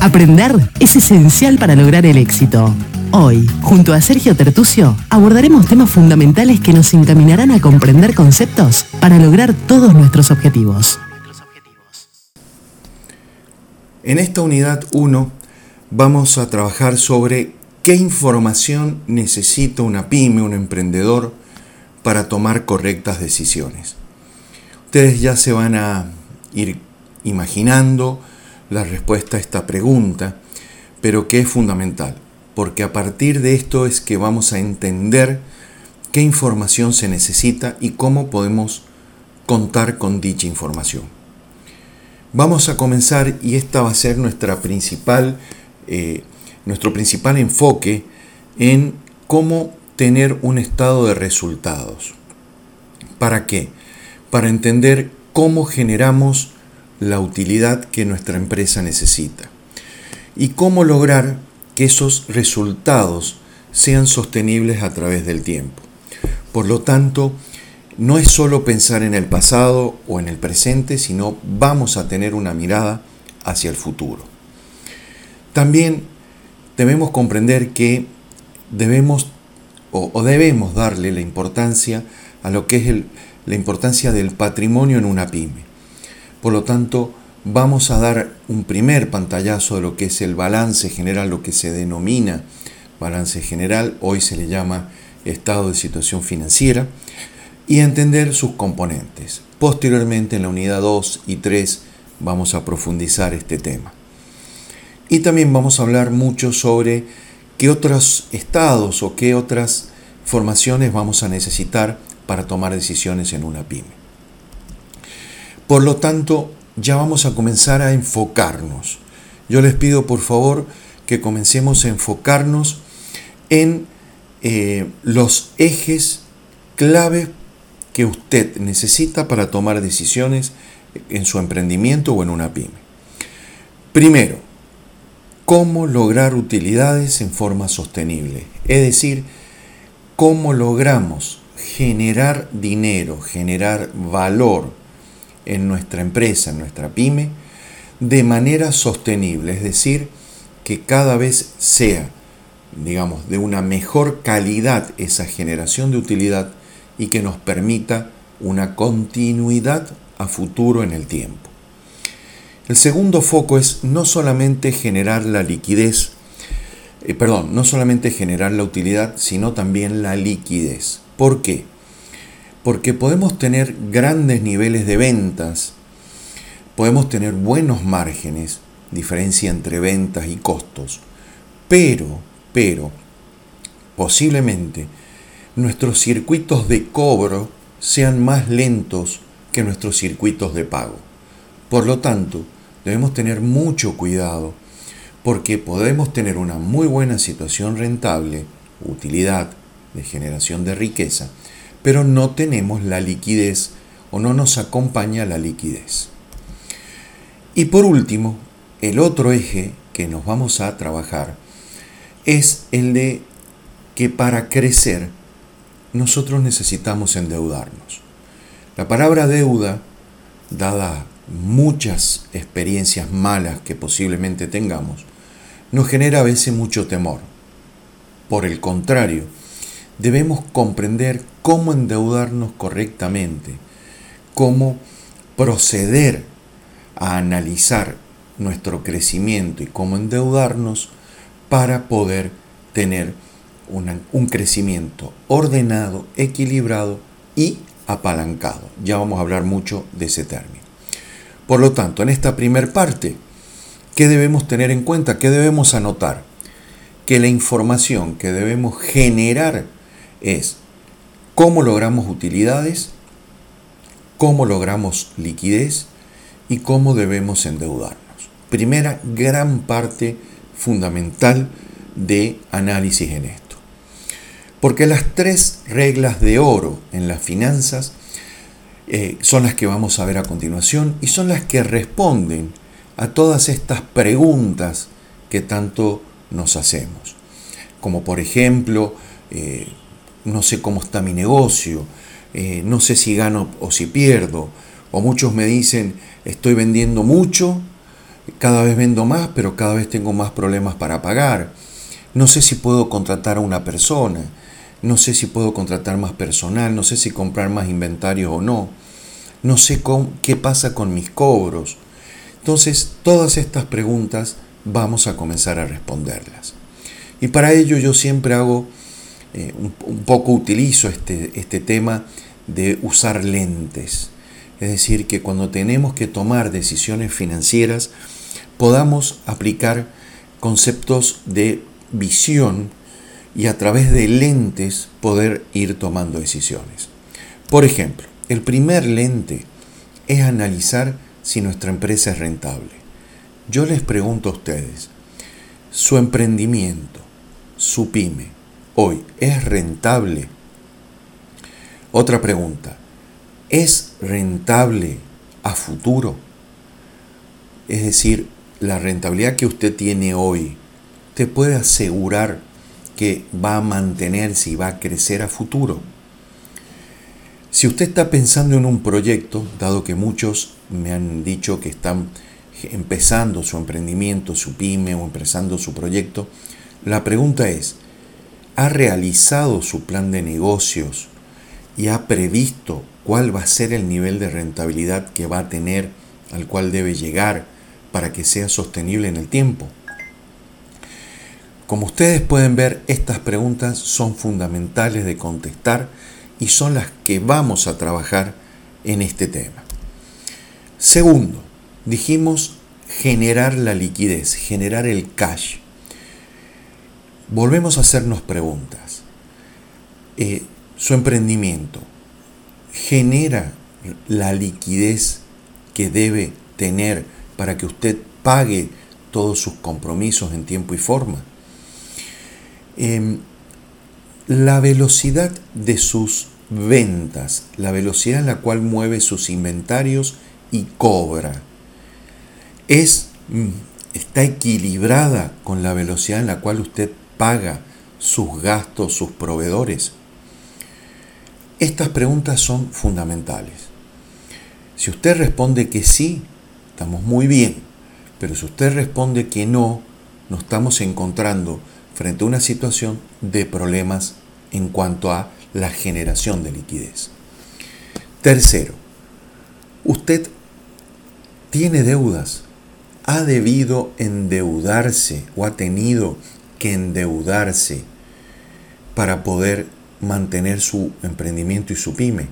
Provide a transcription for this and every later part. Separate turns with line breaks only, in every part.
Aprender es esencial para lograr el éxito. Hoy, junto a Sergio Tertucio, abordaremos temas fundamentales que nos encaminarán a comprender conceptos para lograr todos nuestros objetivos.
En esta unidad 1 vamos a trabajar sobre qué información necesita una pyme, un emprendedor, para tomar correctas decisiones. Ustedes ya se van a ir imaginando la respuesta a esta pregunta, pero que es fundamental, porque a partir de esto es que vamos a entender qué información se necesita y cómo podemos contar con dicha información. Vamos a comenzar y esta va a ser nuestra principal, eh, nuestro principal enfoque en cómo tener un estado de resultados. ¿Para qué? Para entender cómo generamos la utilidad que nuestra empresa necesita y cómo lograr que esos resultados sean sostenibles a través del tiempo. Por lo tanto, no es solo pensar en el pasado o en el presente, sino vamos a tener una mirada hacia el futuro. También debemos comprender que debemos o, debemos darle la importancia a lo que es la importancia del patrimonio en una pyme. Por lo tanto, vamos a dar un primer pantallazo de lo que es el balance general, lo que se denomina balance general, hoy se le llama estado de situación financiera, y entender sus componentes. Posteriormente, en la unidad 2 y 3, vamos a profundizar este tema. Y también vamos a hablar mucho sobre qué otros estados o qué otras formaciones vamos a necesitar para tomar decisiones en una pyme. Por lo tanto, ya vamos a comenzar a enfocarnos. Yo les pido por favor que comencemos a enfocarnos en eh, los ejes clave que usted necesita para tomar decisiones en su emprendimiento o en una pyme. Primero, cómo lograr utilidades en forma sostenible. Es decir, cómo logramos generar dinero, generar valor en nuestra empresa, en nuestra pyme, de manera sostenible, es decir, que cada vez sea, digamos, de una mejor calidad esa generación de utilidad y que nos permita una continuidad a futuro en el tiempo. El segundo foco es no solamente generar la liquidez, eh, perdón, no solamente generar la utilidad, sino también la liquidez. ¿Por qué? Porque podemos tener grandes niveles de ventas, podemos tener buenos márgenes, diferencia entre ventas y costos, pero, pero, posiblemente nuestros circuitos de cobro sean más lentos que nuestros circuitos de pago. Por lo tanto, debemos tener mucho cuidado porque podemos tener una muy buena situación rentable, utilidad de generación de riqueza, pero no tenemos la liquidez o no nos acompaña la liquidez. Y por último, el otro eje que nos vamos a trabajar es el de que para crecer nosotros necesitamos endeudarnos. La palabra deuda, dada muchas experiencias malas que posiblemente tengamos, nos genera a veces mucho temor. Por el contrario, debemos comprender cómo endeudarnos correctamente, cómo proceder a analizar nuestro crecimiento y cómo endeudarnos para poder tener un crecimiento ordenado, equilibrado y apalancado. Ya vamos a hablar mucho de ese término. Por lo tanto, en esta primera parte, ¿qué debemos tener en cuenta? ¿Qué debemos anotar? Que la información que debemos generar es cómo logramos utilidades, cómo logramos liquidez y cómo debemos endeudarnos. Primera gran parte fundamental de análisis en esto. Porque las tres reglas de oro en las finanzas eh, son las que vamos a ver a continuación y son las que responden a todas estas preguntas que tanto nos hacemos. Como por ejemplo, eh, no sé cómo está mi negocio, eh, no sé si gano o si pierdo, o muchos me dicen estoy vendiendo mucho, Cada vez vendo más, pero cada vez tengo más problemas para pagar. No sé si puedo contratar a una persona. No sé si puedo contratar más personal. No sé si comprar más inventario o no. No sé qué pasa con mis cobros. Entonces, todas estas preguntas vamos a comenzar a responderlas. Y para ello yo siempre hago, eh, un, poco utilizo este, este tema de usar lentes. Es decir, que cuando tenemos que tomar decisiones financieras, podamos aplicar conceptos de visión y a través de lentes poder ir tomando decisiones. Por ejemplo, el primer lente es analizar si nuestra empresa es rentable. Yo les pregunto a ustedes, ¿su emprendimiento, su pyme, hoy es rentable? Otra pregunta, ¿es rentable a futuro? Es decir, la rentabilidad que usted tiene hoy, ¿te puede asegurar que va a mantenerse y va a crecer a futuro? Si usted está pensando en un proyecto, dado que muchos me han dicho que están empezando su emprendimiento, su pyme o empezando su proyecto, la pregunta es, ¿ha realizado su plan de negocios y ha previsto cuál va a ser el nivel de rentabilidad que va a tener, al cual debe llegar para que sea sostenible en el tiempo? Como ustedes pueden ver, estas preguntas son fundamentales de contestar y son las que vamos a trabajar en este tema. Segundo, dijimos generar la liquidez, generar el cash. Volvemos a hacernos preguntas. Eh, su emprendimiento genera la liquidez que debe tener para que usted pague todos sus compromisos en tiempo y forma. Em, la velocidad de sus ventas, la velocidad en la cual mueve sus inventarios y cobra, es, mm, está equilibrada con la velocidad en la cual usted paga sus gastos, sus proveedores. Estas preguntas son fundamentales. Si usted responde que sí, estamos muy bien, pero si usted responde que no, nos estamos encontrando frente a una situación de problemas en cuanto a la generación de liquidez. Tercero, usted tiene deudas, ha debido endeudarse o ha tenido que endeudarse para poder mantener su emprendimiento y su pyme.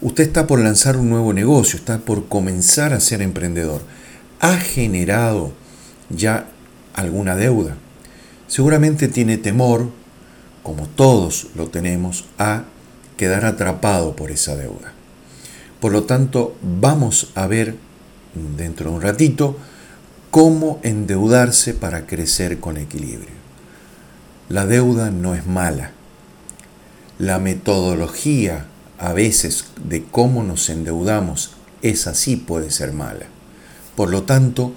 Usted está por lanzar un nuevo negocio, está por comenzar a ser emprendedor. Ha generado ya alguna deuda. Seguramente tiene temor, como todos lo tenemos, a quedar atrapado por esa deuda. Por lo tanto, vamos a ver dentro de un ratito cómo endeudarse para crecer con equilibrio. La deuda no es mala. La metodología a veces de cómo nos endeudamos, es así puede ser mala. Por lo tanto,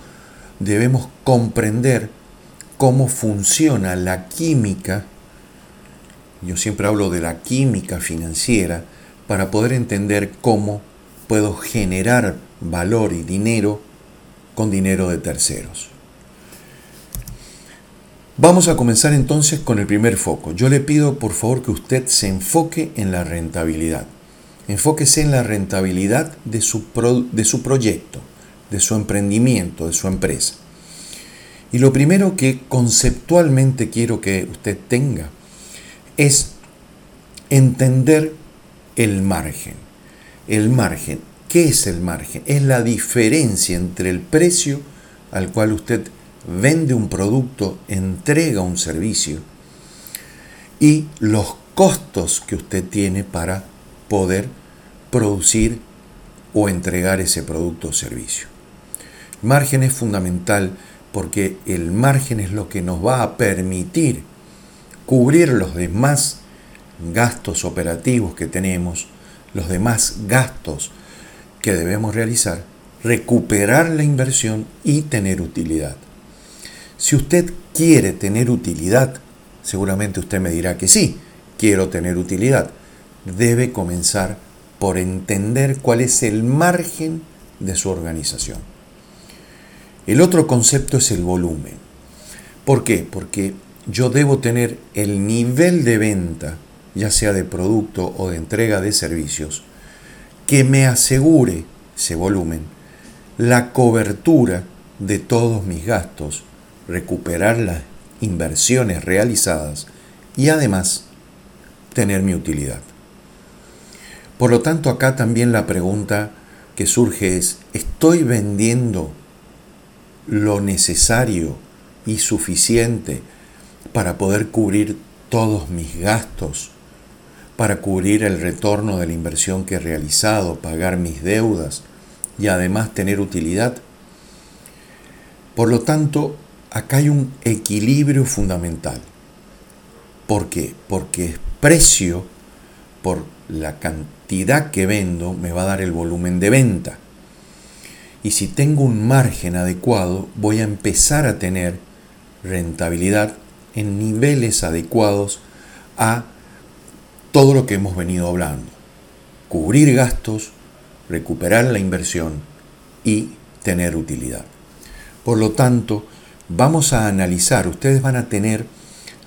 debemos comprender cómo funciona la química, yo siempre hablo de la química financiera, para poder entender cómo puedo generar valor y dinero con dinero de terceros. Vamos a comenzar entonces con el primer foco. Yo le pido por favor que usted se enfoque en la rentabilidad. Enfóquese en la rentabilidad de su, de su proyecto, de su emprendimiento, de su empresa. Y lo primero que conceptualmente quiero que usted tenga es entender el margen. El margen, ¿qué es el margen? Es la diferencia entre el precio al cual usted vende un producto, entrega un servicio y los costos que usted tiene para poder producir o entregar ese producto o servicio. El margen es fundamental porque el margen es lo que nos va a permitir cubrir los demás gastos operativos que tenemos, los demás gastos que debemos realizar, recuperar la inversión y tener utilidad. Si usted quiere tener utilidad, seguramente usted me dirá que sí, quiero tener utilidad. Debe comenzar por entender cuál es el margen de su organización. El otro concepto es el volumen. ¿Por qué? Porque yo debo tener el nivel de venta, ya sea de producto o de entrega de servicios, que me asegure ese volumen, la cobertura de todos mis gastos, recuperar las inversiones realizadas y además tener mi utilidad. Por lo tanto, acá también la pregunta que surge es, ¿estoy vendiendo lo necesario y suficiente para poder cubrir todos mis gastos, para cubrir el retorno de la inversión que he realizado, pagar mis deudas y además tener utilidad? Por lo tanto, acá hay un equilibrio fundamental. ¿Por qué? Porque es precio por la cantidad que vendo me va a dar el volumen de venta. Y si tengo un margen adecuado, voy a empezar a tener rentabilidad en niveles adecuados a todo lo que hemos venido hablando. Cubrir gastos, recuperar la inversión y tener utilidad. Por lo tanto, vamos a analizar, ustedes van a tener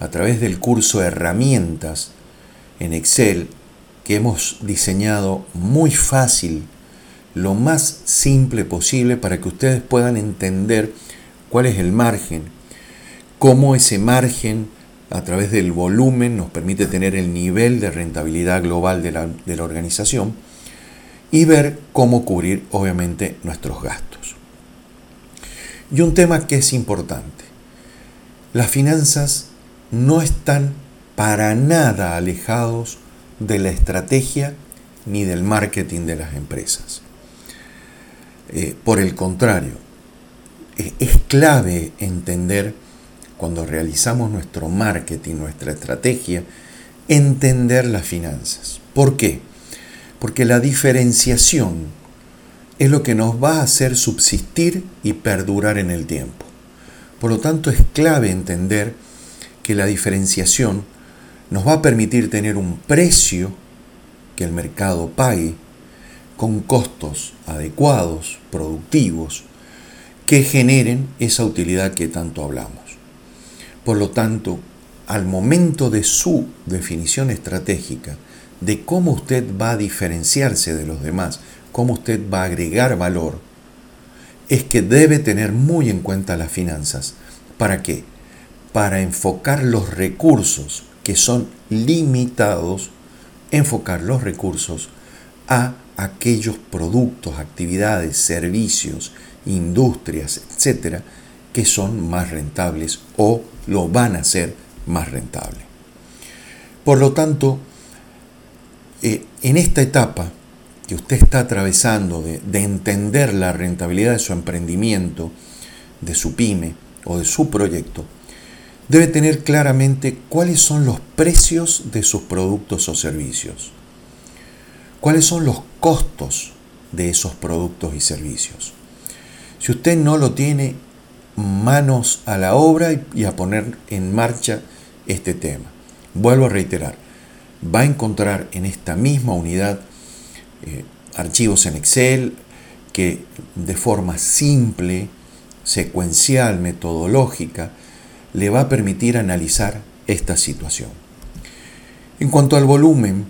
a través del curso herramientas en Excel que hemos diseñado muy fácil, lo más simple posible para que ustedes puedan entender cuál es el margen, cómo ese margen a través del volumen nos permite tener el nivel de rentabilidad global de la, de la organización y ver cómo cubrir obviamente nuestros gastos. Y un tema que es importante, las finanzas no están para nada alejados de la estrategia ni del marketing de las empresas. Eh, por el contrario, es clave entender cuando realizamos nuestro marketing, nuestra estrategia, entender las finanzas. ¿Por qué? Porque la diferenciación es lo que nos va a hacer subsistir y perdurar en el tiempo. Por lo tanto, es clave entender que la diferenciación nos va a permitir tener un precio que el mercado pague con costos adecuados, productivos, que generen esa utilidad que tanto hablamos. Por lo tanto, al momento de su definición estratégica, de cómo usted va a diferenciarse de los demás, cómo usted va a agregar valor, es que debe tener muy en cuenta las finanzas. ¿Para qué? Para enfocar los recursos que son limitados, enfocar los recursos a aquellos productos, actividades, servicios, industrias, etcétera, que son más rentables o lo van a ser más rentable. Por lo tanto, eh, en esta etapa que usted está atravesando de, de entender la rentabilidad de su emprendimiento, de su pyme o de su proyecto, debe tener claramente cuáles son los precios de sus productos o servicios, cuáles son los costos de esos productos y servicios. Si usted no lo tiene, manos a la obra y a poner en marcha este tema. Vuelvo a reiterar, va a encontrar en esta misma unidad eh, archivos en Excel que de forma simple, secuencial, metodológica, le va a permitir analizar esta situación. En cuanto al volumen,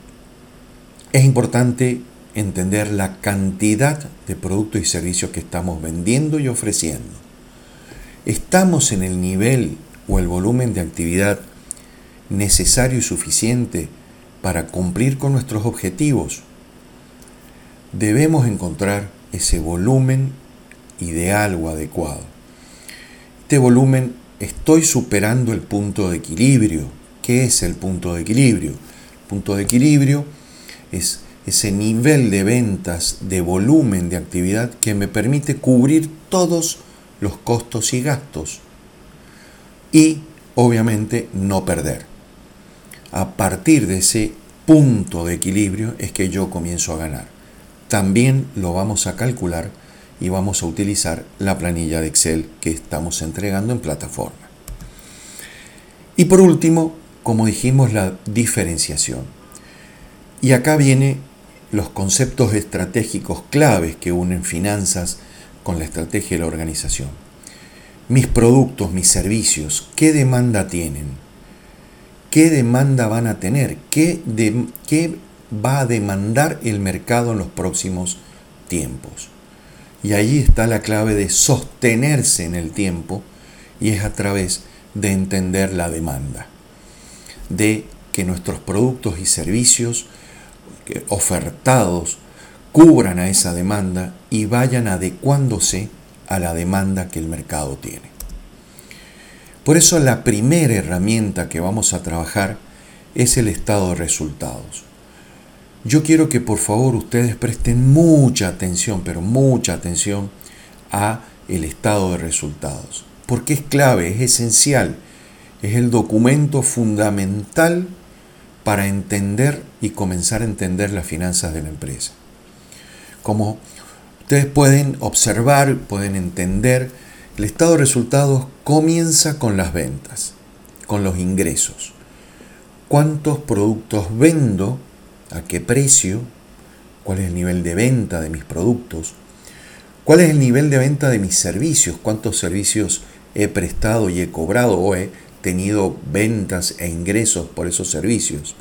es importante entender la cantidad de productos y servicios que estamos vendiendo y ofreciendo. ¿Estamos en el nivel o el volumen de actividad necesario y suficiente para cumplir con nuestros objetivos? Debemos encontrar ese volumen ideal o adecuado. Este volumen estoy superando el punto de equilibrio. ¿Qué es el punto de equilibrio? El punto de equilibrio es ese nivel de ventas, de volumen de actividad que me permite cubrir todos los costos y gastos y obviamente no perder. A partir de ese punto de equilibrio es que yo comienzo a ganar. También lo vamos a calcular y vamos a utilizar la planilla de Excel que estamos entregando en plataforma. Y por último, como dijimos, la diferenciación. Y acá vienen los conceptos estratégicos claves que unen finanzas con la estrategia de la organización. mis productos, mis servicios, ¿qué demanda tienen? ¿Qué demanda van a tener? ¿Qué, qué va a demandar el mercado en los próximos tiempos? Y ahí está la clave de sostenerse en el tiempo y es a través de entender la demanda, de que nuestros productos y servicios ofertados cubran a esa demanda y vayan adecuándose a la demanda que el mercado tiene. Por eso la primera herramienta que vamos a trabajar es el estado de resultados. Yo quiero que por favor ustedes presten mucha atención, pero mucha atención a el estado de resultados, porque es clave, es esencial, es el documento fundamental para entender y comenzar a entender las finanzas de la empresa. Como ustedes pueden observar, pueden entender, el estado de resultados comienza con las ventas, con los ingresos. ¿Cuántos productos vendo? ¿A qué precio? ¿Cuál es el nivel de venta de mis productos? ¿Cuál es el nivel de venta de mis servicios? ¿Cuántos servicios he prestado y he cobrado o he tenido ventas e ingresos por esos servicios?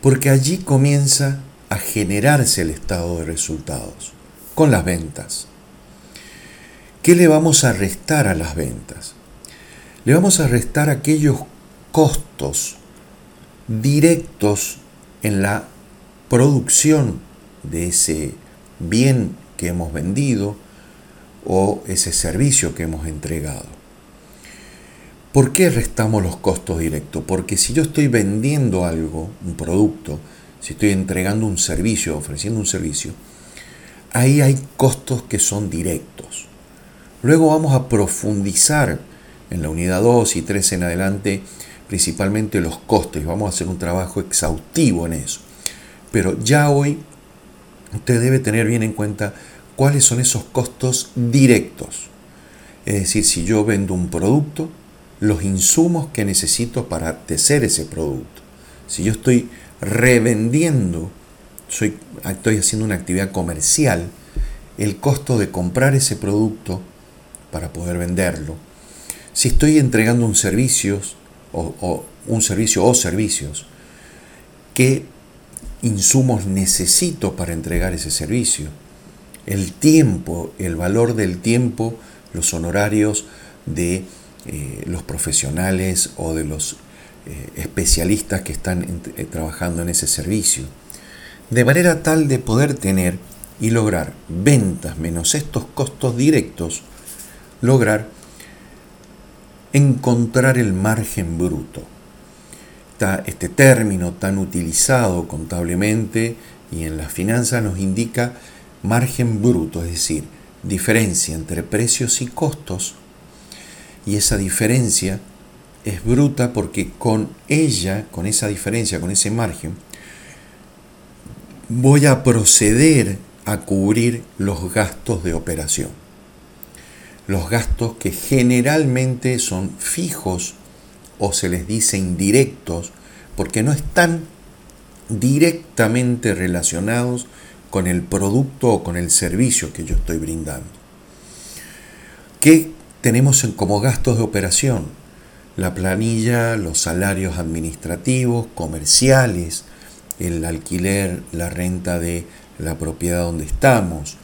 Porque allí comienza a generarse el estado de resultados con las ventas. ¿Qué le vamos a restar a las ventas? Le vamos a restar aquellos costos directos en la producción de ese bien que hemos vendido o ese servicio que hemos entregado. ¿Por qué restamos los costos directos? Porque si yo estoy vendiendo algo, un producto, si estoy entregando un servicio, ofreciendo un servicio, ahí hay costos que son directos. Luego vamos a profundizar en la unidad 2 y 3 en adelante, principalmente los costos. Vamos a hacer un trabajo exhaustivo en eso. Pero ya hoy usted debe tener bien en cuenta cuáles son esos costos directos. Es decir, si yo vendo un producto, los insumos que necesito para tecer ese producto. Si yo estoy revendiendo, soy, estoy haciendo una actividad comercial, el costo de comprar ese producto para poder venderlo. Si estoy entregando un servicio o, un servicio o servicios, ¿qué insumos necesito para entregar ese servicio? El tiempo, el valor del tiempo, los honorarios de eh, los profesionales o de los eh, especialistas que están eh, trabajando en ese servicio. De manera tal de poder tener y lograr ventas menos estos costos directos, lograr encontrar el margen bruto. Este término tan utilizado contablemente y en las finanzas nos indica margen bruto, es decir, diferencia entre precios y costos, y esa diferencia es bruta porque con ella, con esa diferencia, con ese margen, voy a proceder a cubrir los gastos de operación. Los gastos que generalmente son fijos o se les dice indirectos porque no están directamente relacionados con el producto o con el servicio que yo estoy brindando. ¿Qué tenemos como gastos de operación? La planilla, los salarios administrativos, comerciales, el alquiler, la renta de la propiedad donde estamos,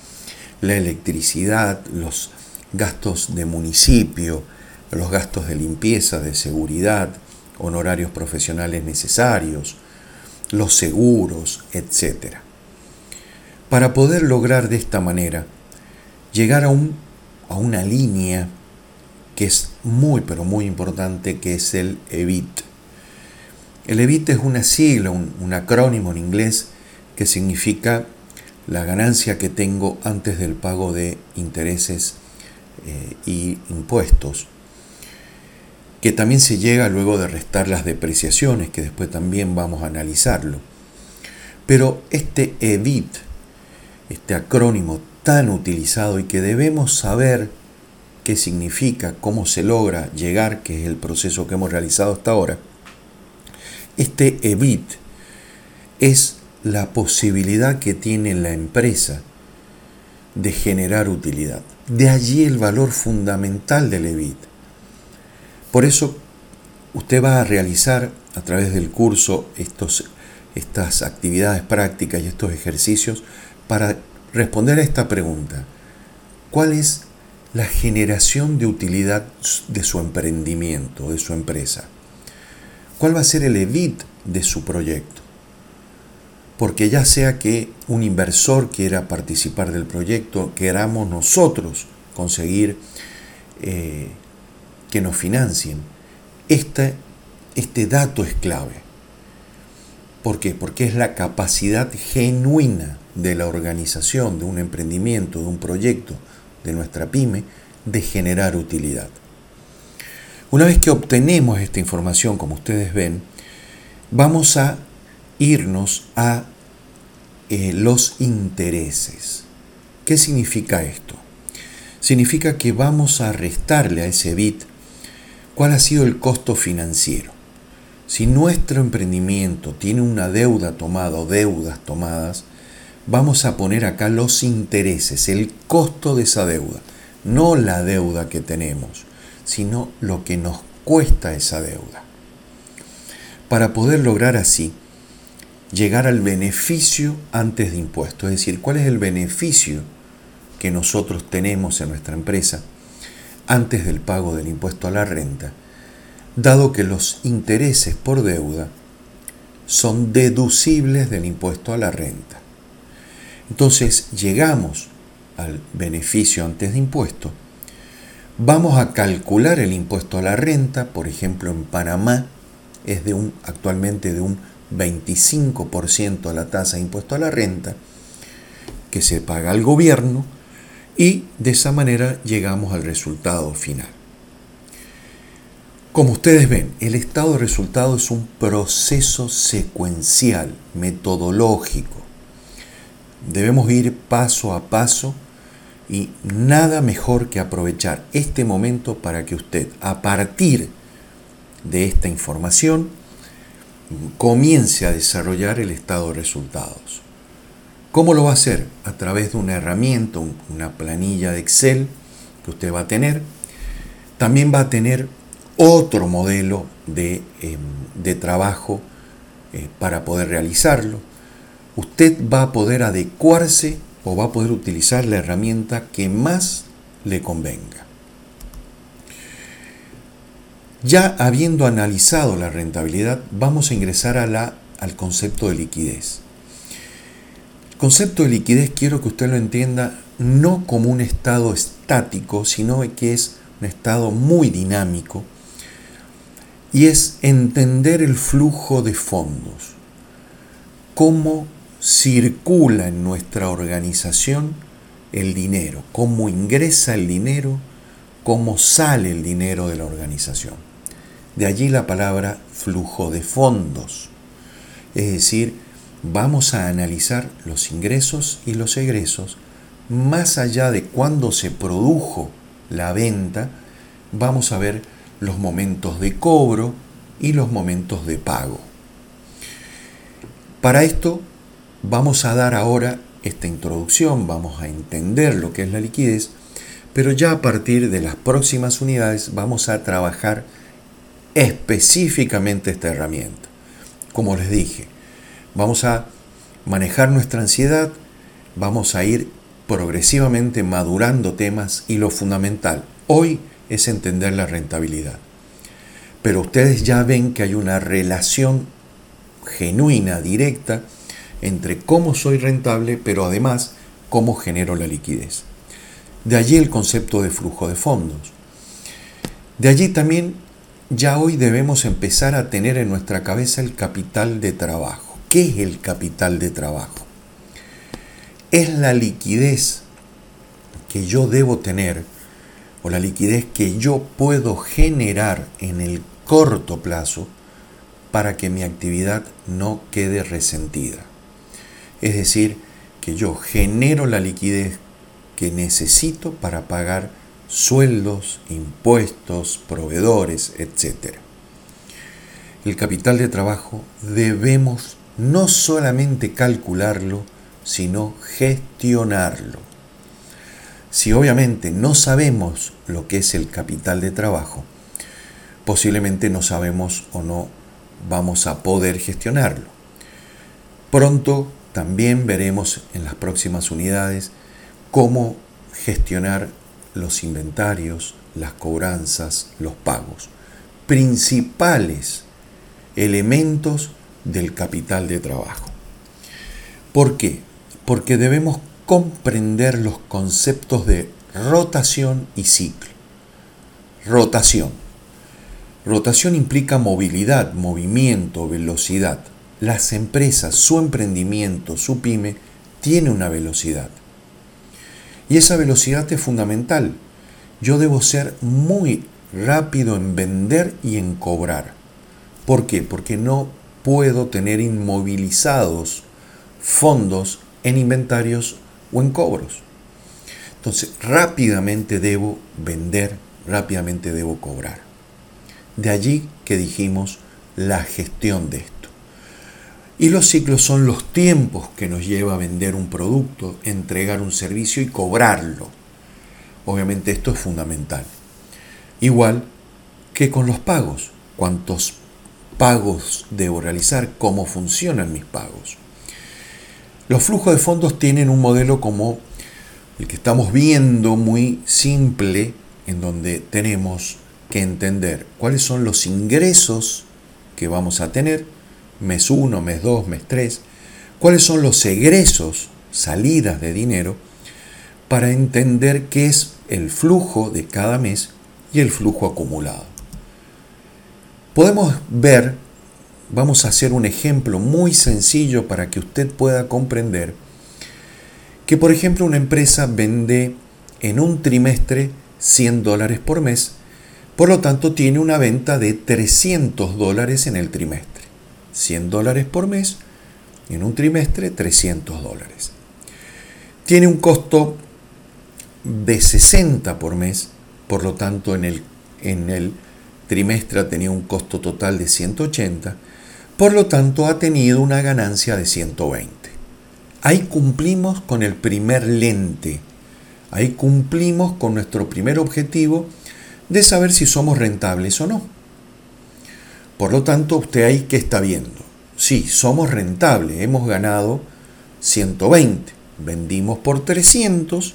la electricidad, los gastos de municipio, los gastos de limpieza, de seguridad, honorarios profesionales necesarios, los seguros, etc. Para poder lograr de esta manera llegar a, un, a una línea que es muy pero muy importante, que es el EBIT. El EBIT es una sigla, un, acrónimo en inglés que significa la ganancia que tengo antes del pago de intereses eh, y impuestos, que también se llega luego de restar las depreciaciones, que después también vamos a analizarlo. Pero este EBIT, este acrónimo tan utilizado y que debemos saber qué significa, cómo se logra llegar, que es el proceso que hemos realizado hasta ahora, este EBIT es la posibilidad que tiene la empresa de generar utilidad. De allí el valor fundamental del EBIT. Por eso usted va a realizar a través del curso estos, estas actividades prácticas y estos ejercicios para responder a esta pregunta. ¿Cuál es la generación de utilidad de su emprendimiento, de su empresa? ¿Cuál va a ser el EBIT de su proyecto? Porque ya sea que un inversor quiera participar del proyecto, queramos nosotros conseguir eh, que nos financien, este, este dato es clave. ¿Por qué? Porque es la capacidad genuina de la organización, de un emprendimiento, de un proyecto, de nuestra pyme, de generar utilidad. Una vez que obtenemos esta información, como ustedes ven, vamos a irnos a eh, los intereses. ¿Qué significa esto? Significa que vamos a restarle a ese bit cuál ha sido el costo financiero. Si nuestro emprendimiento tiene una deuda tomada o deudas tomadas, vamos a poner acá los intereses, el costo de esa deuda, no la deuda que tenemos, sino lo que nos cuesta esa deuda. Para poder lograr así llegar al beneficio antes de impuestos, es decir, cuál es el beneficio que nosotros tenemos en nuestra empresa antes del pago del impuesto a la renta, dado que los intereses por deuda son deducibles del impuesto a la renta. Entonces llegamos al beneficio antes de impuesto, vamos a calcular el impuesto a la renta, por ejemplo en Panamá es de un, actualmente de un 25% la tasa de impuesto a la renta que se paga al gobierno y de esa manera llegamos al resultado final. Como ustedes ven, el estado de resultado es un proceso secuencial, metodológico. Debemos ir paso a paso y nada mejor que aprovechar este momento para que usted, a partir de esta información, comience a desarrollar el estado de resultados. ¿Cómo lo va a hacer? A través de una herramienta, una planilla de Excel que usted va a tener. También va a tener otro modelo de, em, trabajo eh, para poder realizarlo. Usted va a poder adecuarse o va a poder utilizar la herramienta que más le convenga. Ya habiendo analizado la rentabilidad, vamos a ingresar a la, al concepto de liquidez concepto de liquidez quiero que usted lo entienda no como un estado estático, sino que es un estado muy dinámico y es entender el flujo de fondos, cómo circula en nuestra organización el dinero, cómo ingresa el dinero, cómo sale el dinero de la organización. De allí la palabra flujo de fondos, es decir, vamos a analizar los ingresos y los egresos más allá de cuándo se produjo la venta, vamos a ver los momentos de cobro y los momentos de pago. Para esto vamos a dar ahora esta introducción, vamos a entender lo que es la liquidez, pero ya a partir de las próximas unidades vamos a trabajar específicamente esta herramienta. Como les dije, Vamos a manejar nuestra ansiedad, vamos a ir progresivamente madurando temas y lo fundamental hoy es entender la rentabilidad. Pero ustedes ya ven que hay una relación genuina, directa, entre cómo soy rentable, pero además cómo genero la liquidez. De allí el concepto de flujo de fondos. De allí también ya hoy debemos empezar a tener en nuestra cabeza el capital de trabajo. ¿Qué es el capital de trabajo? Es la liquidez que yo debo tener o la liquidez que yo puedo generar en el corto plazo para que mi actividad no quede resentida. Es decir, que yo genero la liquidez que necesito para pagar sueldos, impuestos, proveedores, etc. El capital de trabajo debemos no solamente calcularlo, sino gestionarlo. Si obviamente no sabemos lo que es el capital de trabajo, posiblemente no sabemos o no vamos a poder gestionarlo. Pronto también veremos en las próximas unidades cómo gestionar los inventarios, las cobranzas, los pagos, principales elementos del capital de trabajo. ¿Por qué? Porque debemos comprender los conceptos de rotación y ciclo. Rotación. Rotación implica movilidad, movimiento, velocidad. Las empresas, su emprendimiento, su pyme, tiene una velocidad. Y esa velocidad es fundamental. Yo debo ser muy rápido en vender y en cobrar. ¿Por qué? Porque no puedo tener inmovilizados fondos en inventarios o en cobros. Entonces, rápidamente debo vender, rápidamente debo cobrar. De allí que dijimos la gestión de esto. Y los ciclos son los tiempos que nos lleva a vender un producto, entregar un servicio y cobrarlo. Obviamente esto es fundamental. Igual que con los pagos. ¿Cuántos pagos debo realizar? ¿Cómo funcionan mis pagos? Los flujos de fondos tienen un modelo como el que estamos viendo, muy simple, en donde tenemos que entender cuáles son los ingresos que vamos a tener mes 1, mes 2, mes 3, cuáles son los egresos, salidas de dinero, para entender qué es el flujo de cada mes y el flujo acumulado. Podemos ver, vamos a hacer un ejemplo muy sencillo para que usted pueda comprender que, por ejemplo, una empresa vende en un trimestre 100 dólares por mes, por lo tanto tiene una venta de 300 dólares en el trimestre. 100 dólares por mes, en un trimestre 300 dólares. Tiene un costo de 60 por mes, por lo tanto en el, en el trimestre ha tenido un costo total de 180, por lo tanto ha tenido una ganancia de 120. Ahí cumplimos con el primer lente, ahí cumplimos con nuestro primer objetivo de saber si somos rentables o no. Por lo tanto, usted ahí que está viendo. Sí, somos rentables, hemos ganado 120, vendimos por 300,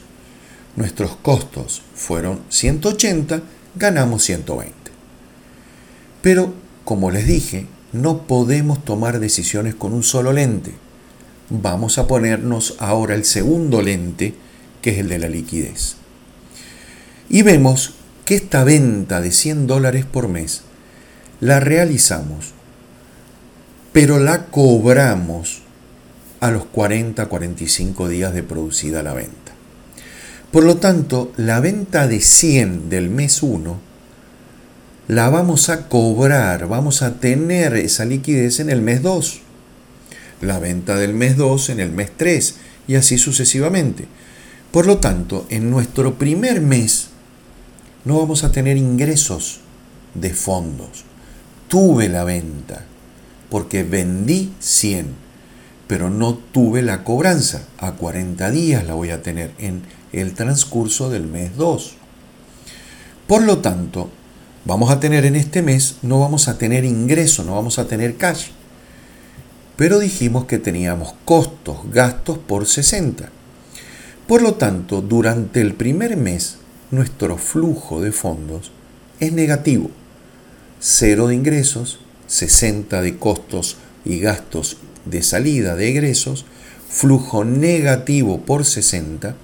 nuestros costos fueron 180, ganamos 120. Pero, como les dije, no podemos tomar decisiones con un solo lente. Vamos a ponernos ahora el segundo lente, que es el de la liquidez. Y vemos que esta venta de 100 dólares por mes la realizamos, pero la cobramos a los 40-45 días de producida la venta. Por lo tanto, la venta de 100 del mes 1 la vamos a cobrar, vamos a tener esa liquidez en el mes 2, la venta del mes 2 en el mes 3 y así sucesivamente. Por lo tanto, en nuestro primer mes no vamos a tener ingresos de fondos tuve la venta, porque vendí 100, pero no tuve la cobranza. A 40 días la voy a tener en el transcurso del mes 2. Por lo tanto, vamos a tener en este mes, no vamos a tener ingreso, no vamos a tener cash. Pero dijimos que teníamos costos, gastos por 60. Por lo tanto, durante el primer mes, nuestro flujo de fondos es negativo. 0 de ingresos, 60 de costos y gastos de salida de egresos, flujo negativo por 60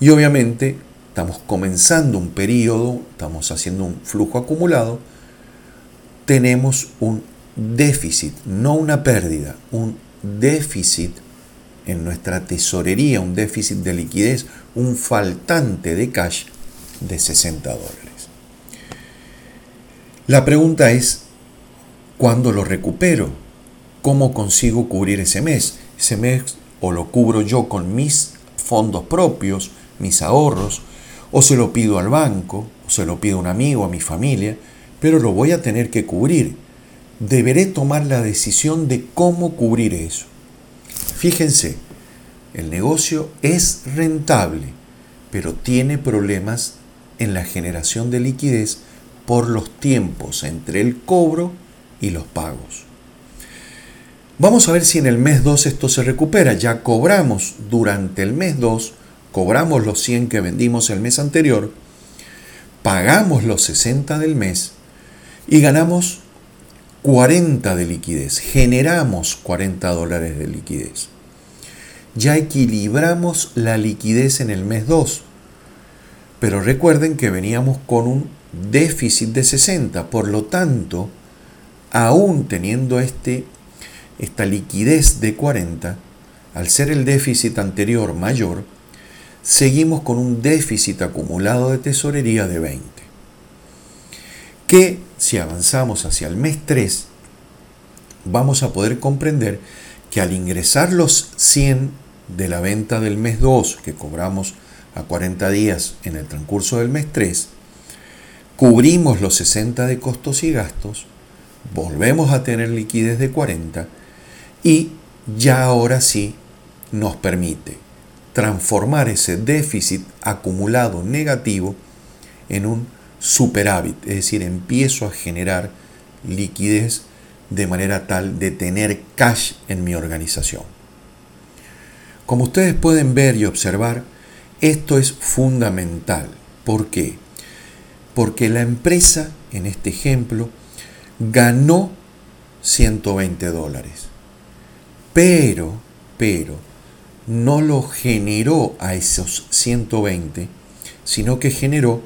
y obviamente estamos comenzando un periodo, estamos haciendo un flujo acumulado, tenemos un déficit, no una pérdida, un déficit en nuestra tesorería, un déficit de liquidez, un faltante de cash de 60 dólares. La pregunta es, ¿cuándo lo recupero? ¿Cómo consigo cubrir ese mes? Ese mes o lo cubro yo con mis fondos propios, mis ahorros, o se lo pido al banco, o se lo pido a un amigo, a mi familia, pero lo voy a tener que cubrir. Deberé tomar la decisión de cómo cubrir eso. Fíjense, el negocio es rentable, pero tiene problemas en la generación de liquidez por los tiempos entre el cobro y los pagos. Vamos a ver si en el mes 2 esto se recupera. Ya cobramos durante el mes 2, cobramos los 100 que vendimos el mes anterior, pagamos los 60 del mes y ganamos 40 de liquidez, generamos 40 dólares de liquidez. Ya equilibramos la liquidez en el mes 2, pero recuerden que veníamos con un déficit de 60, por lo tanto, aún teniendo este, esta liquidez de 40, al ser el déficit anterior mayor, seguimos con un déficit acumulado de tesorería de 20. Que si avanzamos hacia el mes 3, vamos a poder comprender que al ingresar los 100 de la venta del mes 2 que cobramos a 40 días en el transcurso del mes 3, cubrimos los 60 de costos y gastos, volvemos a tener liquidez de 40 y ya ahora sí nos permite transformar ese déficit acumulado negativo en un superávit, es decir, empiezo a generar liquidez de manera tal de tener cash en mi organización. Como ustedes pueden ver y observar, esto es fundamental. ¿Por qué? Porque la empresa, en este ejemplo, ganó 120 dólares. Pero, pero, no lo generó a esos 120, sino que generó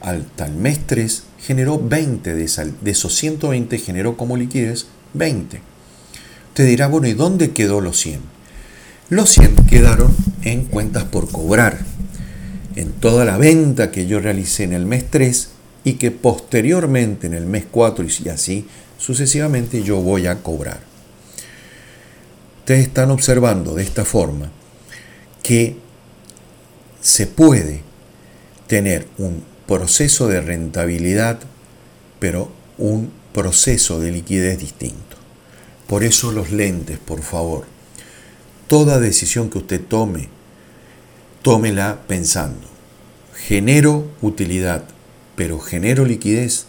al tal mes 3 generó 20 de, esos 120 generó como liquidez 20. Usted dirá, bueno, ¿y dónde quedó los 100? Los 100 quedaron en cuentas por cobrar, en toda la venta que yo realicé en el mes 3 y que posteriormente en el mes 4 y así sucesivamente yo voy a cobrar. Ustedes están observando de esta forma que se puede tener un proceso de rentabilidad, pero un proceso de liquidez distinto. Por eso los lentes, por favor. Toda decisión que usted tome, tómela pensando. Genero utilidad, pero genero liquidez.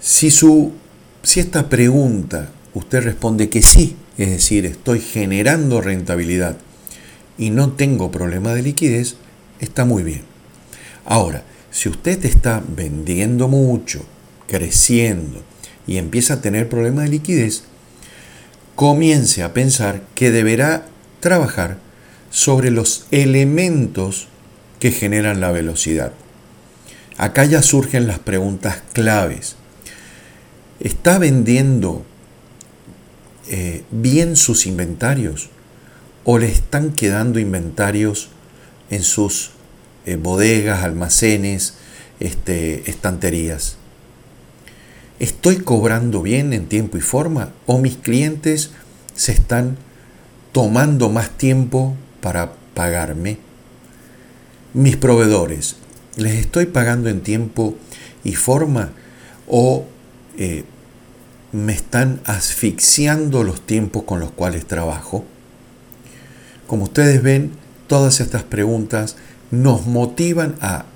Si, su, si esta pregunta usted responde que sí, es decir, estoy generando rentabilidad y no tengo problema de liquidez, está muy bien. Ahora, si usted está vendiendo mucho, creciendo y empieza a tener problemas de liquidez, comience a pensar que deberá trabajar sobre los elementos que generan la velocidad. Acá ya surgen las preguntas claves. ¿Está vendiendo eh, bien sus inventarios o le están quedando inventarios en sus eh, bodegas, almacenes, este, estanterías. ¿Estoy cobrando bien en tiempo y forma o mis clientes se están tomando más tiempo para pagarme? Mis proveedores, ¿les estoy pagando en tiempo y forma o eh, me están asfixiando los tiempos con los cuales trabajo? Como ustedes ven, todas estas preguntas nos motivan a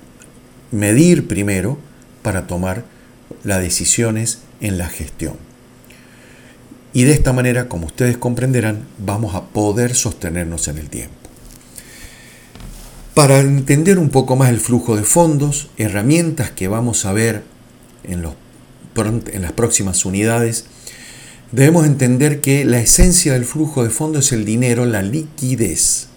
medir primero para tomar las decisiones en la gestión. Y de esta manera, como ustedes comprenderán, vamos a poder sostenernos en el tiempo. Para entender un poco más el flujo de fondos, herramientas que vamos a ver en, los, en las próximas unidades, debemos entender que la esencia del flujo de fondos es el dinero, la liquidez.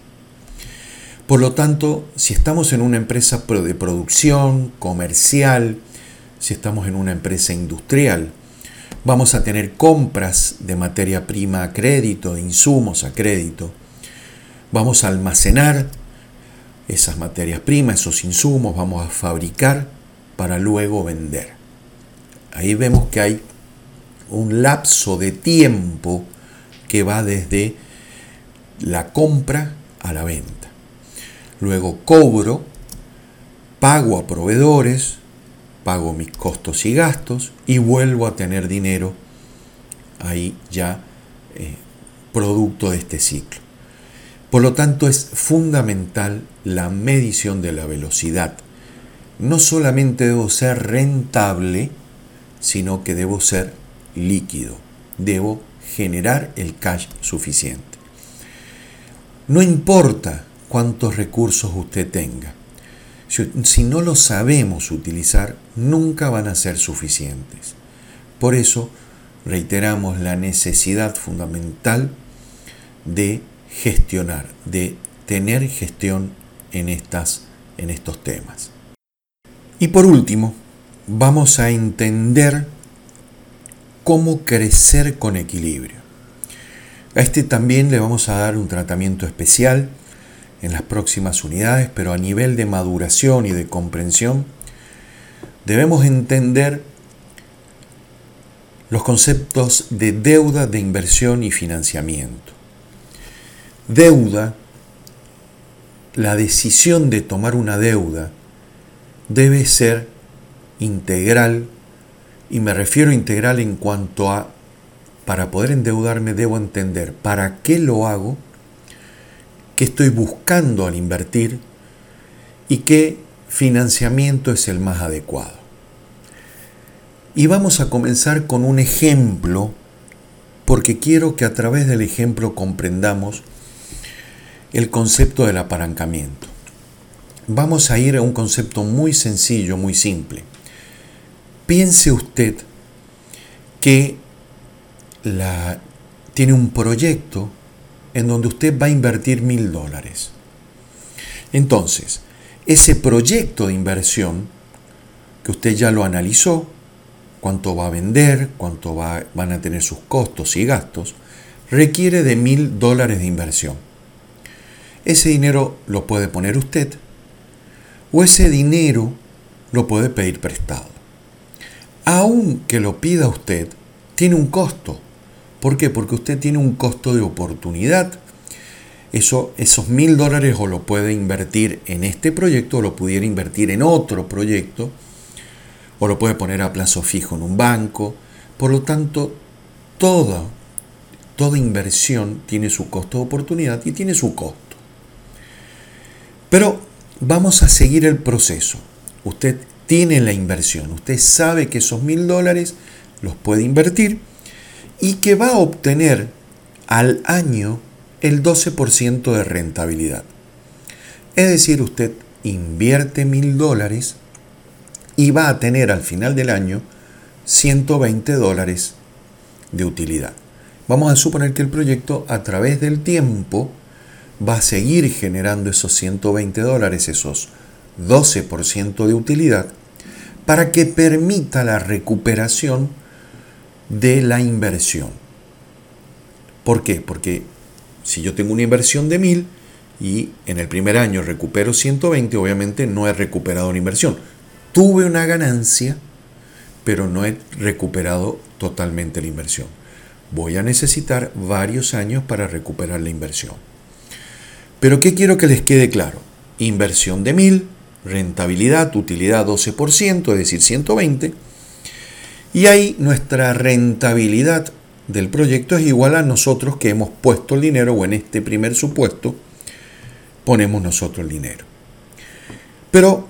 Por lo tanto, si estamos en una empresa de producción, comercial, si estamos en una empresa industrial, vamos a tener compras de materia prima a crédito, de insumos a crédito. Vamos a almacenar esas materias primas, esos insumos, vamos a fabricar para luego vender. Ahí vemos que hay un lapso de tiempo que va desde la compra a la venta. Luego cobro, pago a proveedores, pago mis costos y gastos y vuelvo a tener dinero ahí ya eh, producto de este ciclo. Por lo tanto, es fundamental la medición de la velocidad. No solamente debo ser rentable, sino que debo ser líquido. Debo generar el cash suficiente. No importa cuántos recursos usted tenga. Si no los sabemos utilizar, nunca van a ser suficientes. Por eso, reiteramos la necesidad fundamental de gestionar, de tener gestión en, estas, en estos temas. Y por último, vamos a entender cómo crecer con equilibrio. A este también le vamos a dar un tratamiento especial en las próximas unidades, pero a nivel de maduración y de comprensión, debemos entender los conceptos de deuda, de inversión y financiamiento. Deuda, la decisión de tomar una deuda debe ser integral, y me refiero a integral en cuanto a, para poder endeudarme debo entender para qué lo hago, qué estoy buscando al invertir y qué financiamiento es el más adecuado. Y vamos a comenzar con un ejemplo, porque quiero que a través del ejemplo comprendamos el concepto del apalancamiento. Vamos a ir a un concepto muy sencillo, muy simple. Piense usted que la, tiene un proyecto en donde usted va a invertir mil dólares. Entonces, ese proyecto de inversión, que usted ya lo analizó, cuánto va a vender, cuánto va, van a tener sus costos y gastos, requiere de mil dólares de inversión. Ese dinero lo puede poner usted o ese dinero lo puede pedir prestado. Aunque lo pida usted, tiene un costo. ¿Por qué? Porque usted tiene un costo de oportunidad. Eso, esos mil dólares o lo puede invertir en este proyecto o lo pudiera invertir en otro proyecto o lo puede poner a plazo fijo en un banco. Por lo tanto, toda, toda inversión tiene su costo de oportunidad y tiene su costo. Pero vamos a seguir el proceso. Usted tiene la inversión, usted sabe que esos mil dólares los puede invertir y que va a obtener al año el 12% de rentabilidad. Es decir, usted invierte mil dólares y va a tener al final del año 120 dólares de utilidad. Vamos a suponer que el proyecto a través del tiempo va a seguir generando esos 120 dólares, esos 12% de utilidad, para que permita la recuperación de la inversión. ¿Por qué? Porque si yo tengo una inversión de 1000 y en el primer año recupero 120, obviamente no he recuperado la inversión tuve una ganancia, pero no he recuperado totalmente la inversión. Voy a necesitar varios años para recuperar la inversión. Pero ¿qué quiero que les quede claro? Inversión de 1000, rentabilidad, utilidad 12%, es decir, 120. Y ahí nuestra rentabilidad del proyecto es igual a nosotros que hemos puesto el dinero o en este primer supuesto ponemos nosotros el dinero. Pero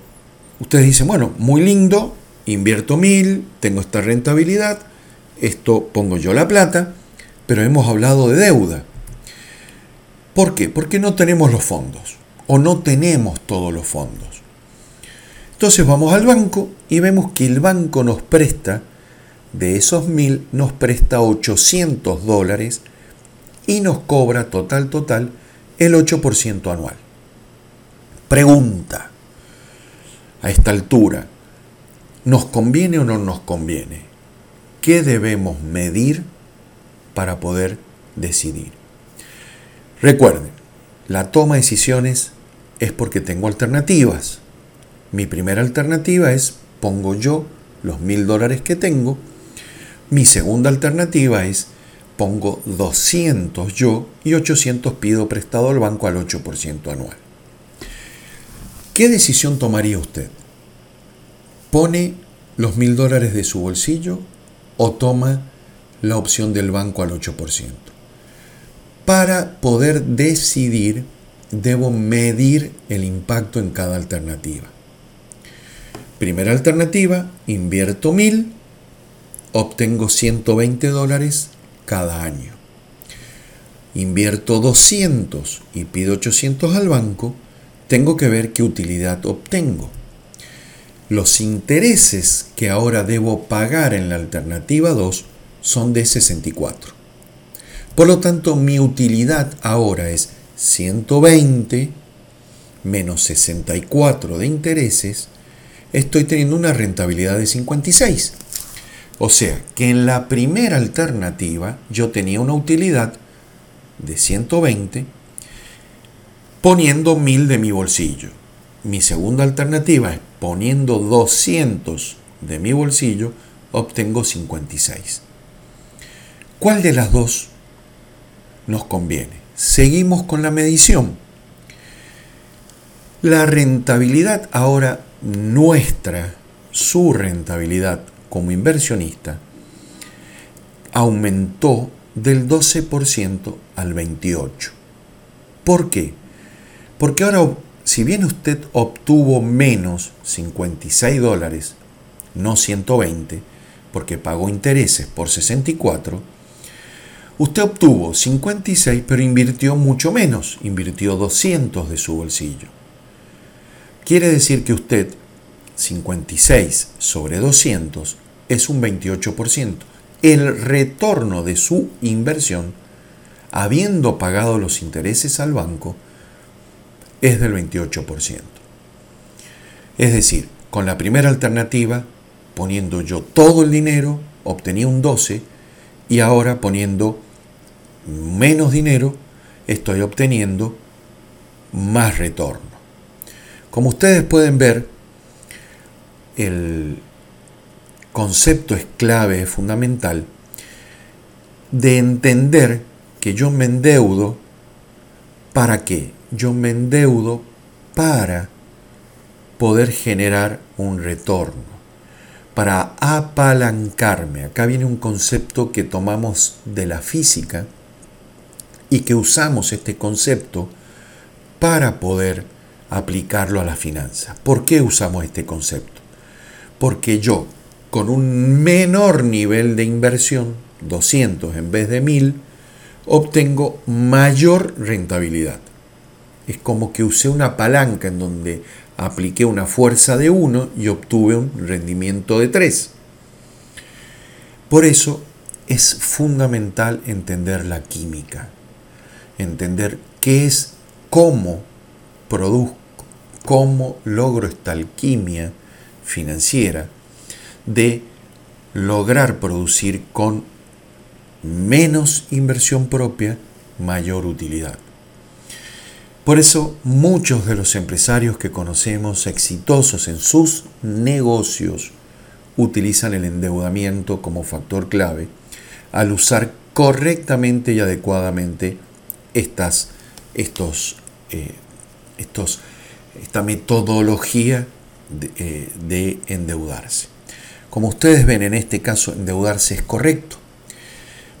Ustedes dicen, bueno, muy lindo, invierto mil, tengo esta rentabilidad, esto pongo yo la plata, pero hemos hablado de deuda. ¿Por qué? Porque no tenemos los fondos o no tenemos todos los fondos. Entonces vamos al banco y vemos que el banco nos presta, de esos mil, nos presta 800 dólares y nos cobra total, total, el 8% anual. Pregunta, a esta altura, ¿nos conviene o no nos conviene? ¿Qué debemos medir para poder decidir? Recuerden, la toma de decisiones es porque tengo alternativas. Mi primera alternativa es pongo yo los mil dólares que tengo. Mi segunda alternativa es pongo 200 yo y 800 pido prestado al banco al 8% anual. ¿Qué decisión tomaría usted? ¿Pone los mil dólares de su bolsillo o toma la opción del banco al 8%? Para poder decidir, debo medir el impacto en cada alternativa. Primera alternativa, invierto 1000, obtengo 120 dólares cada año. Invierto 200 y pido 800 al banco, tengo que ver qué utilidad obtengo. Los intereses que ahora debo pagar en la alternativa 2 son de 64. Por lo tanto, mi utilidad ahora es 120 menos 64 de intereses, estoy teniendo una rentabilidad de 56. O sea, que en la primera alternativa yo tenía una utilidad de 120 poniendo 1000 de mi bolsillo. Mi segunda alternativa es poniendo 200 de mi bolsillo, obtengo 56. ¿Cuál de las dos nos conviene? Seguimos con la medición. La rentabilidad ahora nuestra, su rentabilidad como inversionista, aumentó del 12% al 28%. ¿Por qué? Porque ahora si bien usted obtuvo menos 56 dólares, no 120, porque pagó intereses por 64, usted obtuvo 56 pero invirtió mucho menos, invirtió 200 de su bolsillo. Quiere decir que usted 56 sobre 200 es un 28%. El retorno de su inversión, habiendo pagado los intereses al banco, es del 28%. Es decir, con la primera alternativa, poniendo yo todo el dinero, obtenía un 12 y ahora poniendo menos dinero, estoy obteniendo más retorno. Como ustedes pueden ver, el concepto es clave, es fundamental, de entender que yo me endeudo para qué? yo me endeudo para poder generar un retorno, para apalancarme. Acá viene un concepto que tomamos de la física y que usamos este concepto para poder aplicarlo a la finanza. ¿Por qué usamos este concepto? Porque yo, con un menor nivel de inversión, 200 en vez de 1000, obtengo mayor rentabilidad es como que usé una palanca en donde apliqué una fuerza de 1 y obtuve un rendimiento de 3. Por eso es fundamental entender la química, entender qué es, cómo produzco, cómo logro esta alquimia financiera de lograr producir con menos inversión propia mayor utilidad. Por eso muchos de los empresarios que conocemos exitosos en sus negocios utilizan el endeudamiento como factor clave al usar correctamente y adecuadamente estas, estos, eh, estos, esta metodología de, eh, de endeudarse. Como ustedes ven en este caso, endeudarse es correcto.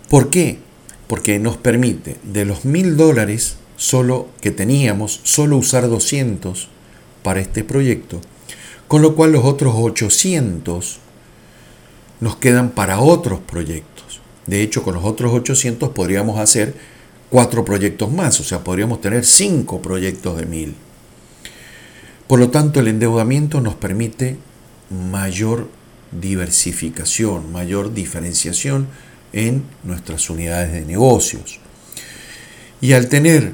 ¿Por qué? Porque nos permite de los mil dólares solo que teníamos, solo usar 200 para este proyecto, con lo cual los otros 800 nos quedan para otros proyectos. De hecho, con los otros 800 podríamos hacer cuatro proyectos más, o sea, podríamos tener cinco proyectos de mil. Por lo tanto, el endeudamiento nos permite mayor diversificación, mayor diferenciación en nuestras unidades de negocios. Y al tener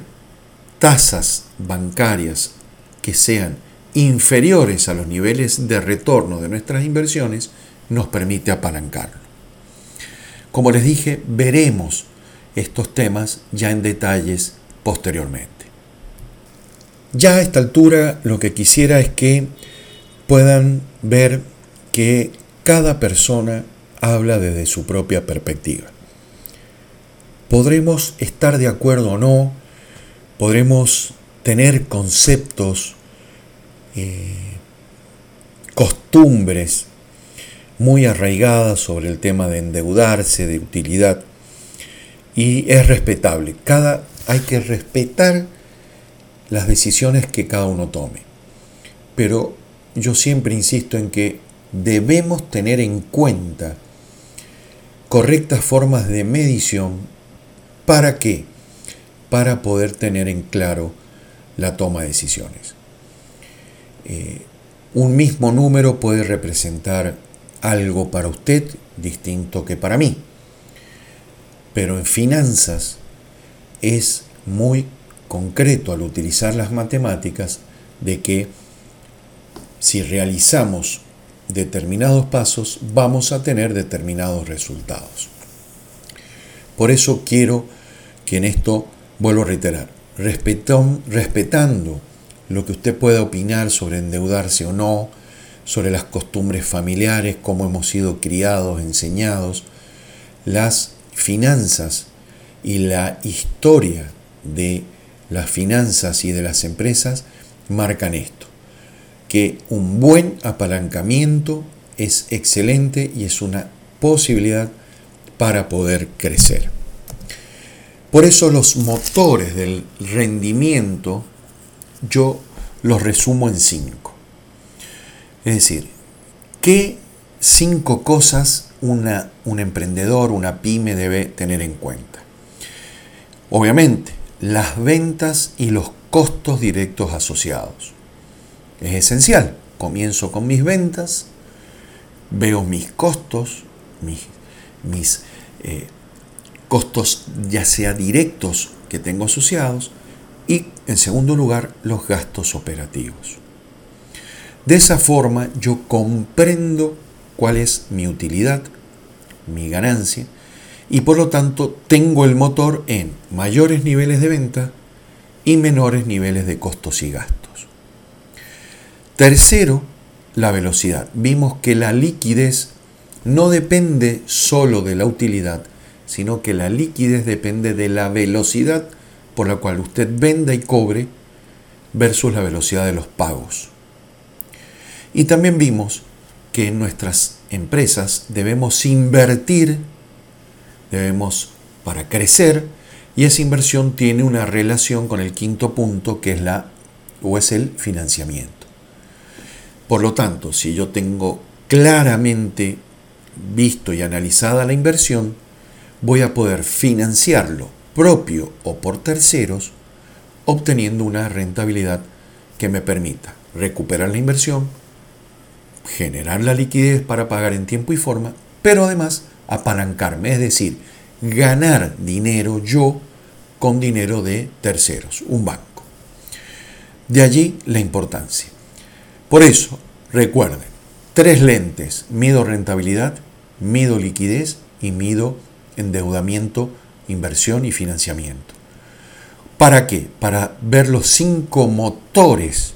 tasas bancarias que sean inferiores a los niveles de retorno de nuestras inversiones nos permite apalancarlo. Como les dije, veremos estos temas ya en detalles posteriormente. Ya a esta altura lo que quisiera es que puedan ver que cada persona habla desde su propia perspectiva. Podremos estar de acuerdo o no podremos tener conceptos, eh, costumbres muy arraigadas sobre el tema de endeudarse, de utilidad. y es respetable. Cada, hay que respetar las decisiones que cada uno tome. Pero yo siempre insisto en que debemos tener en cuenta correctas formas de medición. ¿Para qué? Para poder tener en claro la toma de decisiones. Eh, un mismo número puede representar algo para usted distinto que para mí. Pero en finanzas es muy concreto al utilizar las matemáticas de que si realizamos determinados pasos vamos a tener determinados resultados. Por eso quiero que en esto, vuelvo a reiterar, respetando lo que usted pueda opinar sobre endeudarse o no, sobre las costumbres familiares, cómo hemos sido criados, enseñados, las finanzas y la historia de las finanzas y de las empresas marcan esto, que un buen apalancamiento es excelente y es una posibilidad para poder crecer. Por eso los motores del rendimiento yo los resumo en cinco. Es decir, ¿qué cinco cosas una, un emprendedor, una pyme debe tener en cuenta? Obviamente, las ventas y los costos directos asociados. Es esencial. Comienzo con mis ventas, veo mis costos, mis, mis eh, costos ya sea directos que tengo asociados y en segundo lugar los gastos operativos. De esa forma yo comprendo cuál es mi utilidad, mi ganancia y por lo tanto tengo el motor en mayores niveles de venta y menores niveles de costos y gastos. Tercero, la velocidad. Vimos que la liquidez no depende solo de la utilidad, sino que la liquidez depende de la velocidad por la cual usted venda y cobre versus la velocidad de los pagos. Y también vimos que en nuestras empresas debemos invertir debemos para crecer y esa inversión tiene una relación con el quinto punto que es la o es el financiamiento. Por lo tanto, si yo tengo claramente visto y analizada la inversión, voy a poder financiarlo propio o por terceros, obteniendo una rentabilidad que me permita recuperar la inversión, generar la liquidez para pagar en tiempo y forma, pero además apalancarme, es decir, ganar dinero yo con dinero de terceros, un banco. De allí la importancia. Por eso, recuerden, tres lentes, mido rentabilidad, mido liquidez y mido endeudamiento, inversión y financiamiento. ¿Para qué? Para ver los cinco motores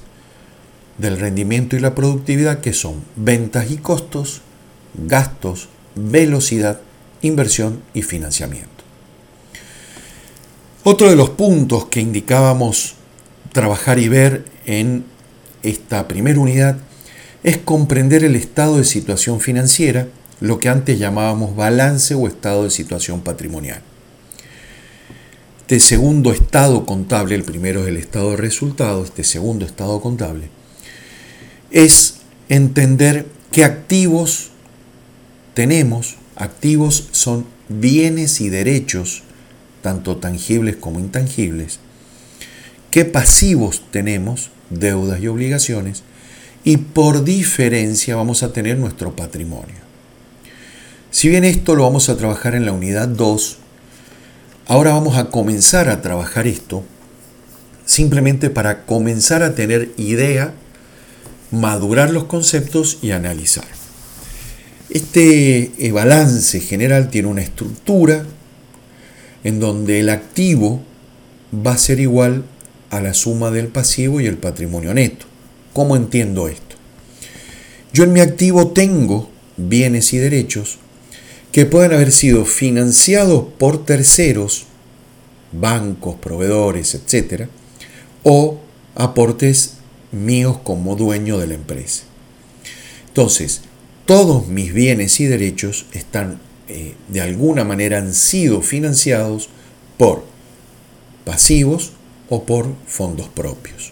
del rendimiento y la productividad que son ventas y costos, gastos, velocidad, inversión y financiamiento. Otro de los puntos que indicábamos trabajar y ver en esta primera unidad es comprender el estado de situación financiera, lo que antes llamábamos balance o estado de situación patrimonial. Este segundo estado contable, el primero es el estado de resultados, este segundo estado contable, es entender qué activos tenemos activos son bienes y derechos, tanto tangibles como intangibles. ¿Qué pasivos tenemos? Deudas y obligaciones. Y por diferencia vamos a tener nuestro patrimonio. Si bien esto lo vamos a trabajar en la unidad 2, ahora vamos a comenzar a trabajar esto simplemente para comenzar a tener idea, madurar los conceptos y analizar. Este eh, balance general tiene una estructura en donde el activo va a ser igual a la suma del pasivo y el patrimonio neto. ¿Cómo entiendo esto? Yo en mi activo tengo bienes y derechos que pueden haber sido financiados por terceros, bancos, proveedores, etc., o aportes míos como dueño de la empresa. Entonces, todos mis bienes y derechos están eh, de alguna manera han sido financiados por pasivos o por fondos propios.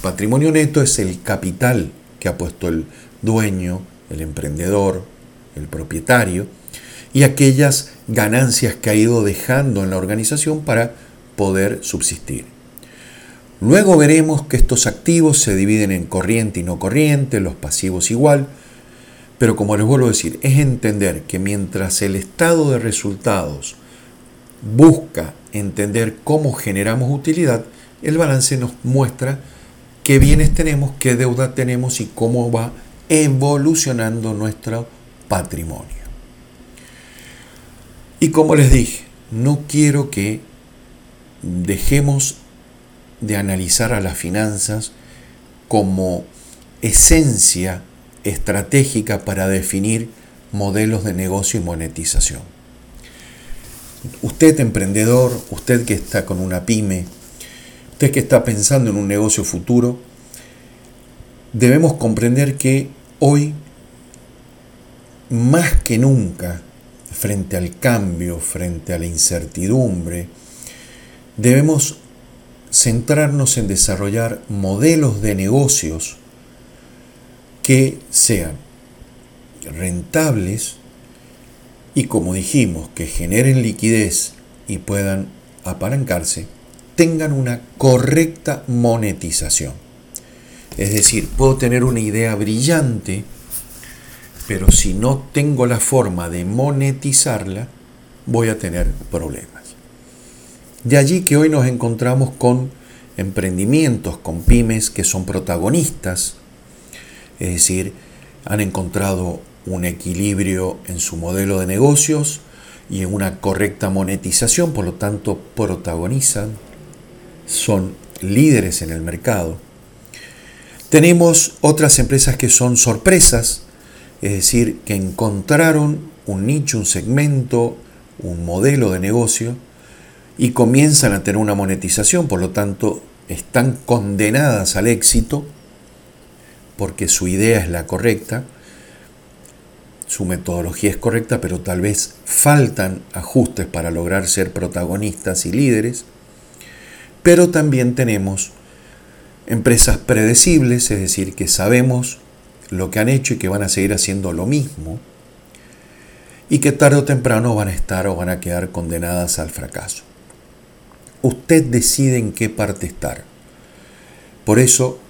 Patrimonio neto es el capital que ha puesto el dueño, el emprendedor, el propietario, y aquellas ganancias que ha ido dejando en la organización para poder subsistir. Luego veremos que estos activos se dividen en corriente y no corriente, los pasivos igual, pero como les vuelvo a decir, es entender que mientras el estado de resultados busca entender cómo generamos utilidad, el balance nos muestra qué bienes tenemos, qué deuda tenemos y cómo va evolucionando nuestro patrimonio. Y como les dije, no quiero que dejemos de analizar a las finanzas como esencia estratégica para definir modelos de negocio y monetización. Usted emprendedor, usted que está con una pyme, usted que está pensando en un negocio futuro, debemos comprender que hoy, más que nunca, frente al cambio, frente a la incertidumbre, debemos centrarnos en desarrollar modelos de negocios que sean rentables y como dijimos, que generen liquidez y puedan apalancarse, tengan una correcta monetización. Es decir, puedo tener una idea brillante, pero si no tengo la forma de monetizarla, voy a tener problemas. De allí que hoy nos encontramos con emprendimientos, con pymes que son protagonistas, es decir, han encontrado un equilibrio en su modelo de negocios y en una correcta monetización, por lo tanto protagonizan, son líderes en el mercado. Tenemos otras empresas que son sorpresas, es decir, que encontraron un nicho, un segmento, un modelo de negocio y comienzan a tener una monetización, por lo tanto están condenadas al éxito porque su idea es la correcta, su metodología es correcta, pero tal vez faltan ajustes para lograr ser protagonistas y líderes. Pero también tenemos empresas predecibles, es decir, que sabemos lo que han hecho y que van a seguir haciendo lo mismo y que tarde o temprano van a estar o van a quedar condenadas al fracaso. Usted decide en qué parte estar. Por eso,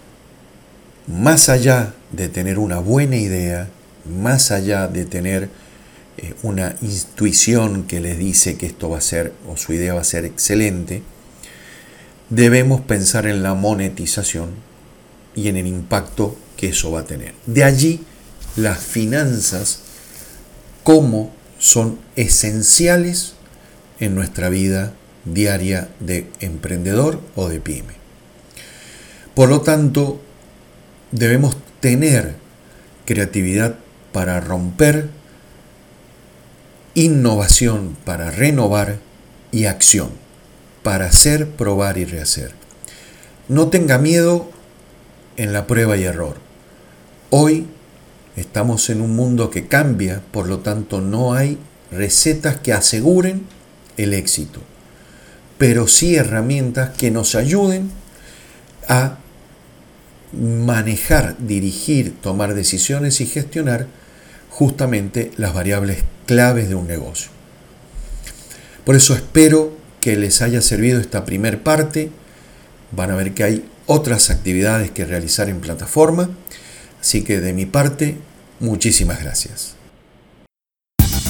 más allá de tener una buena idea, más allá de tener eh, una intuición que les dice que esto va a ser o su idea va a ser excelente, debemos pensar en la monetización y en el impacto que eso va a tener. De allí las finanzas como son esenciales en nuestra vida diaria de emprendedor o de pyme. Por lo tanto, debemos tener creatividad para romper, innovación para renovar y acción para hacer, probar y rehacer. No tenga miedo en la prueba y error. Hoy estamos en un mundo que cambia, por lo tanto no hay recetas que aseguren el éxito pero sí herramientas que nos ayuden a manejar, dirigir, tomar decisiones y gestionar justamente las variables claves de un negocio. Por eso espero que les haya servido esta primer parte. Van a ver que hay otras actividades que realizar en plataforma. Así que de mi parte, muchísimas gracias.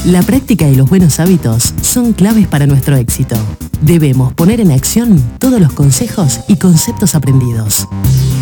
La práctica y los buenos hábitos son claves para nuestro éxito. Debemos poner en acción todos los consejos y conceptos aprendidos.